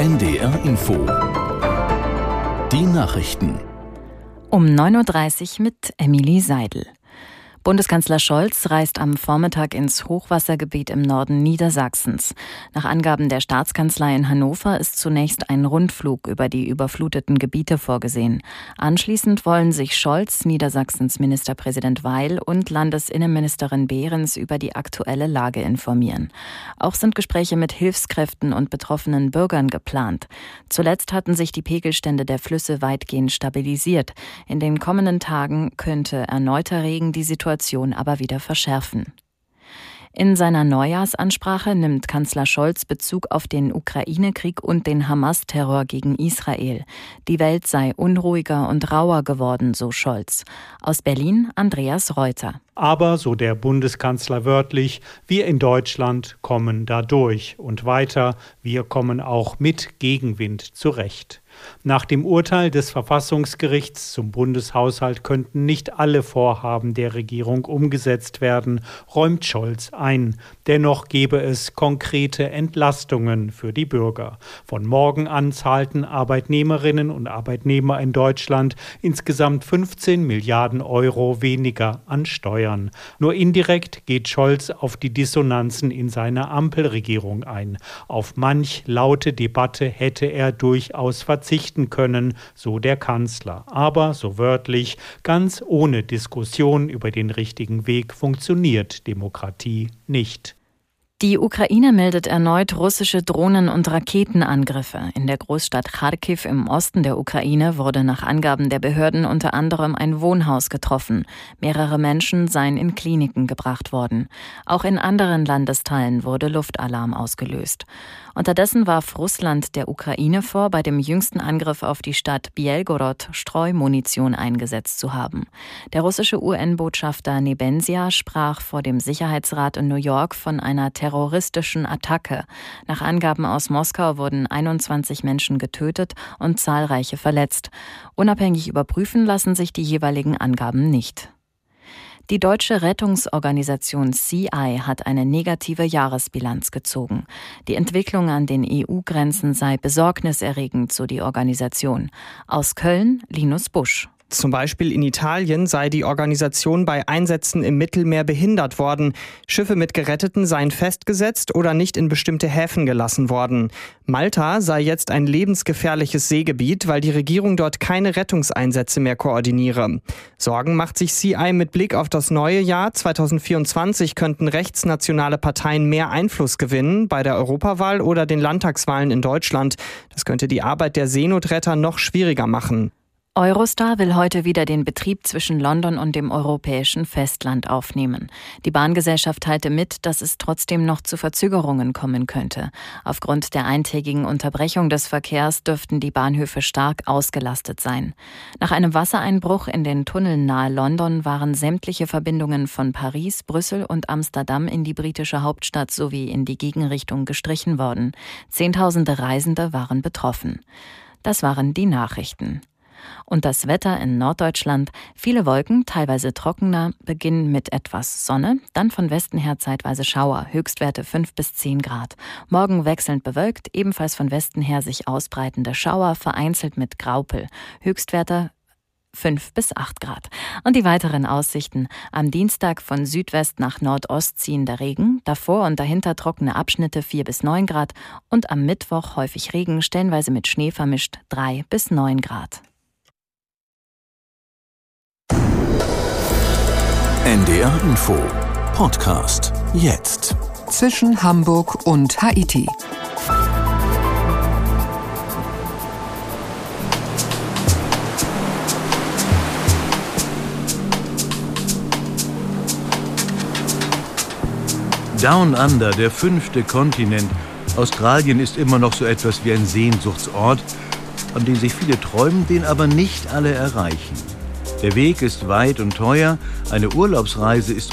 NDR Info. Die Nachrichten. Um 9.30 Uhr mit Emilie Seidel. Bundeskanzler Scholz reist am Vormittag ins Hochwassergebiet im Norden Niedersachsens. Nach Angaben der Staatskanzlei in Hannover ist zunächst ein Rundflug über die überfluteten Gebiete vorgesehen. Anschließend wollen sich Scholz, Niedersachsens Ministerpräsident Weil und Landesinnenministerin Behrens über die aktuelle Lage informieren. Auch sind Gespräche mit Hilfskräften und betroffenen Bürgern geplant. Zuletzt hatten sich die Pegelstände der Flüsse weitgehend stabilisiert. In den kommenden Tagen könnte erneuter Regen die Situation Situation aber wieder verschärfen. In seiner Neujahrsansprache nimmt Kanzler Scholz Bezug auf den Ukraine-Krieg und den Hamas-Terror gegen Israel. Die Welt sei unruhiger und rauer geworden, so Scholz. Aus Berlin Andreas Reuter. Aber, so der Bundeskanzler wörtlich, wir in Deutschland kommen da durch. Und weiter, wir kommen auch mit Gegenwind zurecht. Nach dem Urteil des Verfassungsgerichts zum Bundeshaushalt könnten nicht alle Vorhaben der Regierung umgesetzt werden, räumt Scholz ein. Dennoch gebe es konkrete Entlastungen für die Bürger. Von morgen an zahlten Arbeitnehmerinnen und Arbeitnehmer in Deutschland insgesamt 15 Milliarden Euro weniger an Steuern. Nur indirekt geht Scholz auf die Dissonanzen in seiner Ampelregierung ein. Auf manch laute Debatte hätte er durchaus verzichtet verzichten können, so der Kanzler. Aber, so wörtlich, ganz ohne Diskussion über den richtigen Weg funktioniert Demokratie nicht. Die Ukraine meldet erneut russische Drohnen- und Raketenangriffe. In der Großstadt Kharkiv im Osten der Ukraine wurde nach Angaben der Behörden unter anderem ein Wohnhaus getroffen. Mehrere Menschen seien in Kliniken gebracht worden. Auch in anderen Landesteilen wurde Luftalarm ausgelöst. Unterdessen warf Russland der Ukraine vor, bei dem jüngsten Angriff auf die Stadt Bielgorod Streumunition eingesetzt zu haben. Der russische UN-Botschafter Nebensia sprach vor dem Sicherheitsrat in New York von einer terroristischen Attacke. Nach Angaben aus Moskau wurden 21 Menschen getötet und zahlreiche verletzt. Unabhängig überprüfen lassen sich die jeweiligen Angaben nicht. Die deutsche Rettungsorganisation CI hat eine negative Jahresbilanz gezogen. Die Entwicklung an den EU-Grenzen sei besorgniserregend, so die Organisation. Aus Köln Linus Busch. Zum Beispiel in Italien sei die Organisation bei Einsätzen im Mittelmeer behindert worden. Schiffe mit Geretteten seien festgesetzt oder nicht in bestimmte Häfen gelassen worden. Malta sei jetzt ein lebensgefährliches Seegebiet, weil die Regierung dort keine Rettungseinsätze mehr koordiniere. Sorgen macht sich CI mit Blick auf das neue Jahr. 2024 könnten rechtsnationale Parteien mehr Einfluss gewinnen bei der Europawahl oder den Landtagswahlen in Deutschland. Das könnte die Arbeit der Seenotretter noch schwieriger machen. Eurostar will heute wieder den Betrieb zwischen London und dem europäischen Festland aufnehmen. Die Bahngesellschaft teilte mit, dass es trotzdem noch zu Verzögerungen kommen könnte. Aufgrund der eintägigen Unterbrechung des Verkehrs dürften die Bahnhöfe stark ausgelastet sein. Nach einem Wassereinbruch in den Tunneln nahe London waren sämtliche Verbindungen von Paris, Brüssel und Amsterdam in die britische Hauptstadt sowie in die Gegenrichtung gestrichen worden. Zehntausende Reisende waren betroffen. Das waren die Nachrichten. Und das Wetter in Norddeutschland, viele Wolken, teilweise trockener, beginnen mit etwas Sonne, dann von Westen her zeitweise Schauer, Höchstwerte 5 bis 10 Grad. Morgen wechselnd bewölkt, ebenfalls von Westen her sich ausbreitende Schauer, vereinzelt mit Graupel. Höchstwerte 5 bis 8 Grad. Und die weiteren Aussichten. Am Dienstag von Südwest nach Nordost ziehender Regen, davor und dahinter trockene Abschnitte 4 bis 9 Grad und am Mittwoch häufig Regen, stellenweise mit Schnee vermischt 3 bis 9 Grad. NDR Info Podcast jetzt. Zwischen Hamburg und Haiti. Down Under, der fünfte Kontinent. Australien ist immer noch so etwas wie ein Sehnsuchtsort, an den sich viele träumen, den aber nicht alle erreichen. Der Weg ist weit und teuer, eine Urlaubsreise ist